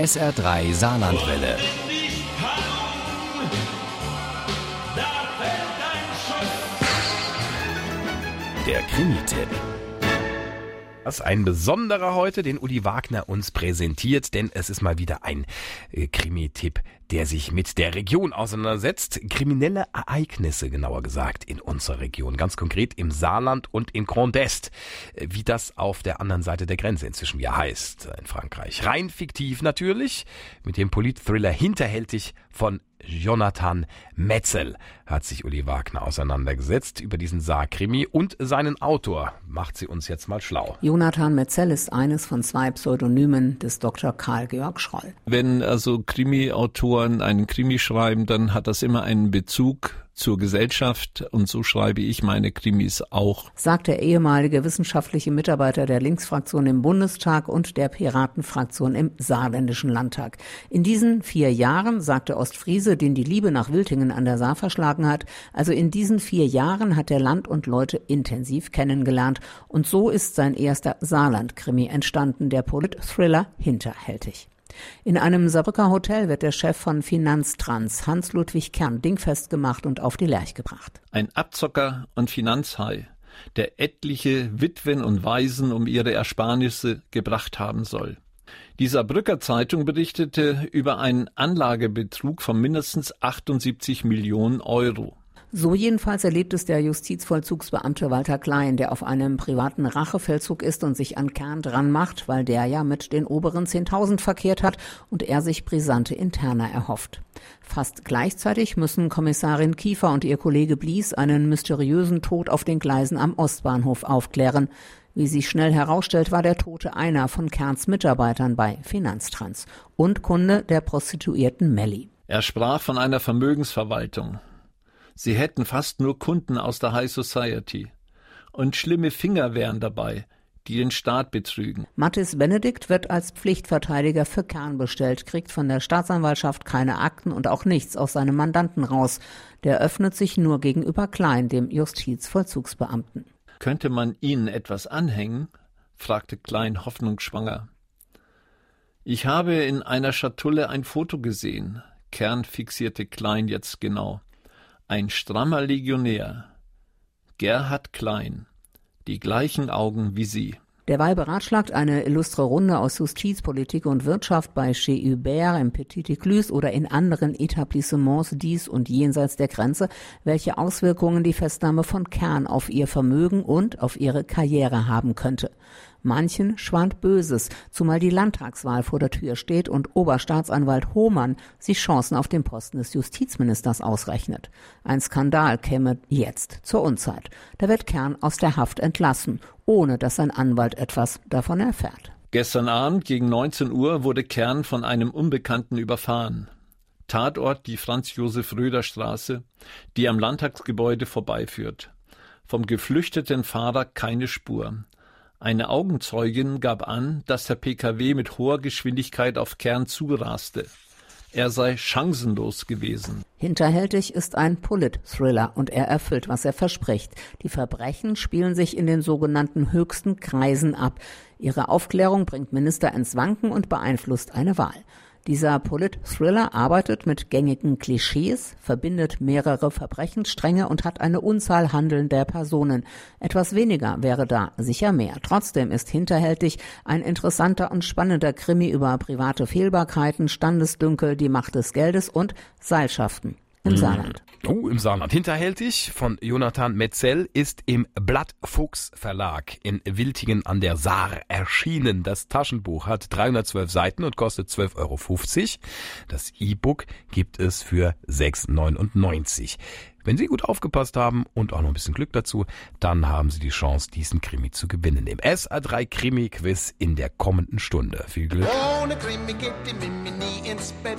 SR3 Saarlandwelle. Der Krimi-Tipp. Das ist ein besonderer heute, den Uli Wagner uns präsentiert, denn es ist mal wieder ein äh, Krimi-Tipp, der sich mit der Region auseinandersetzt. Kriminelle Ereignisse, genauer gesagt, in unserer Region. Ganz konkret im Saarland und in Grand Est. Wie das auf der anderen Seite der Grenze inzwischen ja heißt, in Frankreich. Rein fiktiv natürlich, mit dem Politthriller Hinterhältig von Jonathan Metzel hat sich Uli Wagner auseinandergesetzt über diesen Saarkrimi und seinen Autor. Macht sie uns jetzt mal schlau. Jonathan Metzel ist eines von zwei Pseudonymen des Dr. Karl Georg Schroll. Wenn also Krimi-Autoren einen Krimi schreiben, dann hat das immer einen Bezug zur Gesellschaft und so schreibe ich meine Krimis auch. Sagt der ehemalige wissenschaftliche Mitarbeiter der Linksfraktion im Bundestag und der Piratenfraktion im Saarländischen Landtag. In diesen vier Jahren, sagte Ostfriese, den die Liebe nach Wiltingen an der Saar verschlagen hat, also in diesen vier Jahren hat er Land und Leute intensiv kennengelernt und so ist sein erster Saarland-Krimi entstanden, der Polit-Thriller Hinterhältig. In einem Saarbrücker Hotel wird der Chef von Finanztrans, Hans-Ludwig Kern, dingfest gemacht und auf die Lerch gebracht. Ein Abzocker und Finanzhai, der etliche Witwen und Waisen um ihre Ersparnisse gebracht haben soll. Die Saarbrücker Zeitung berichtete über einen Anlagebetrug von mindestens 78 Millionen Euro. So jedenfalls erlebt es der Justizvollzugsbeamte Walter Klein, der auf einem privaten Rachefeldzug ist und sich an Kern dran macht, weil der ja mit den oberen 10.000 verkehrt hat und er sich brisante Interna erhofft. Fast gleichzeitig müssen Kommissarin Kiefer und ihr Kollege Blies einen mysteriösen Tod auf den Gleisen am Ostbahnhof aufklären. Wie sich schnell herausstellt, war der Tote einer von Kerns Mitarbeitern bei Finanztrans und Kunde der Prostituierten Melli. Er sprach von einer Vermögensverwaltung. Sie hätten fast nur Kunden aus der High Society. Und schlimme Finger wären dabei, die den Staat betrügen. Mathis Benedikt wird als Pflichtverteidiger für Kern bestellt, kriegt von der Staatsanwaltschaft keine Akten und auch nichts aus seinem Mandanten raus. Der öffnet sich nur gegenüber Klein, dem Justizvollzugsbeamten. Könnte man Ihnen etwas anhängen? fragte Klein hoffnungsschwanger. Ich habe in einer Schatulle ein Foto gesehen. Kern fixierte Klein jetzt genau. Ein strammer Legionär. Gerhard Klein. Die gleichen Augen wie Sie. Derweil beratschlagt eine illustre Runde aus Justiz, Politik und Wirtschaft bei Chez Hubert im Petit Écluse oder in anderen Etablissements dies und jenseits der Grenze, welche Auswirkungen die Festnahme von Kern auf ihr Vermögen und auf ihre Karriere haben könnte. Manchen schwant Böses, zumal die Landtagswahl vor der Tür steht und Oberstaatsanwalt Hohmann sich Chancen auf den Posten des Justizministers ausrechnet. Ein Skandal käme jetzt zur Unzeit. Da wird Kern aus der Haft entlassen, ohne dass sein Anwalt etwas davon erfährt. Gestern Abend gegen 19 Uhr wurde Kern von einem Unbekannten überfahren. Tatort die Franz-Josef-Röder-Straße, die am Landtagsgebäude vorbeiführt. Vom geflüchteten Fahrer keine Spur. Eine Augenzeugin gab an, dass der Pkw mit hoher Geschwindigkeit auf Kern zuraste. Er sei chancenlos gewesen. Hinterhältig ist ein Polit-Thriller und er erfüllt, was er verspricht. Die Verbrechen spielen sich in den sogenannten höchsten Kreisen ab. Ihre Aufklärung bringt Minister ins Wanken und beeinflusst eine Wahl. Dieser Polit-Thriller arbeitet mit gängigen Klischees, verbindet mehrere Verbrechensstränge und hat eine Unzahl handelnder Personen. Etwas weniger wäre da sicher mehr. Trotzdem ist hinterhältig ein interessanter und spannender Krimi über private Fehlbarkeiten, Standesdünkel, die Macht des Geldes und Seilschaften im mhm. Saarland. Oh, im Saarland. Hinterhältig von Jonathan Metzel ist im Blattfuchs Verlag in Wiltingen an der Saar erschienen. Das Taschenbuch hat 312 Seiten und kostet 12,50 Euro. Das E-Book gibt es für 6,99. Wenn Sie gut aufgepasst haben und auch noch ein bisschen Glück dazu, dann haben Sie die Chance, diesen Krimi zu gewinnen. Im SA3 Krimi Quiz in der kommenden Stunde. Viel Glück. Ohne Krimi geht die Mimi nie ins Bett.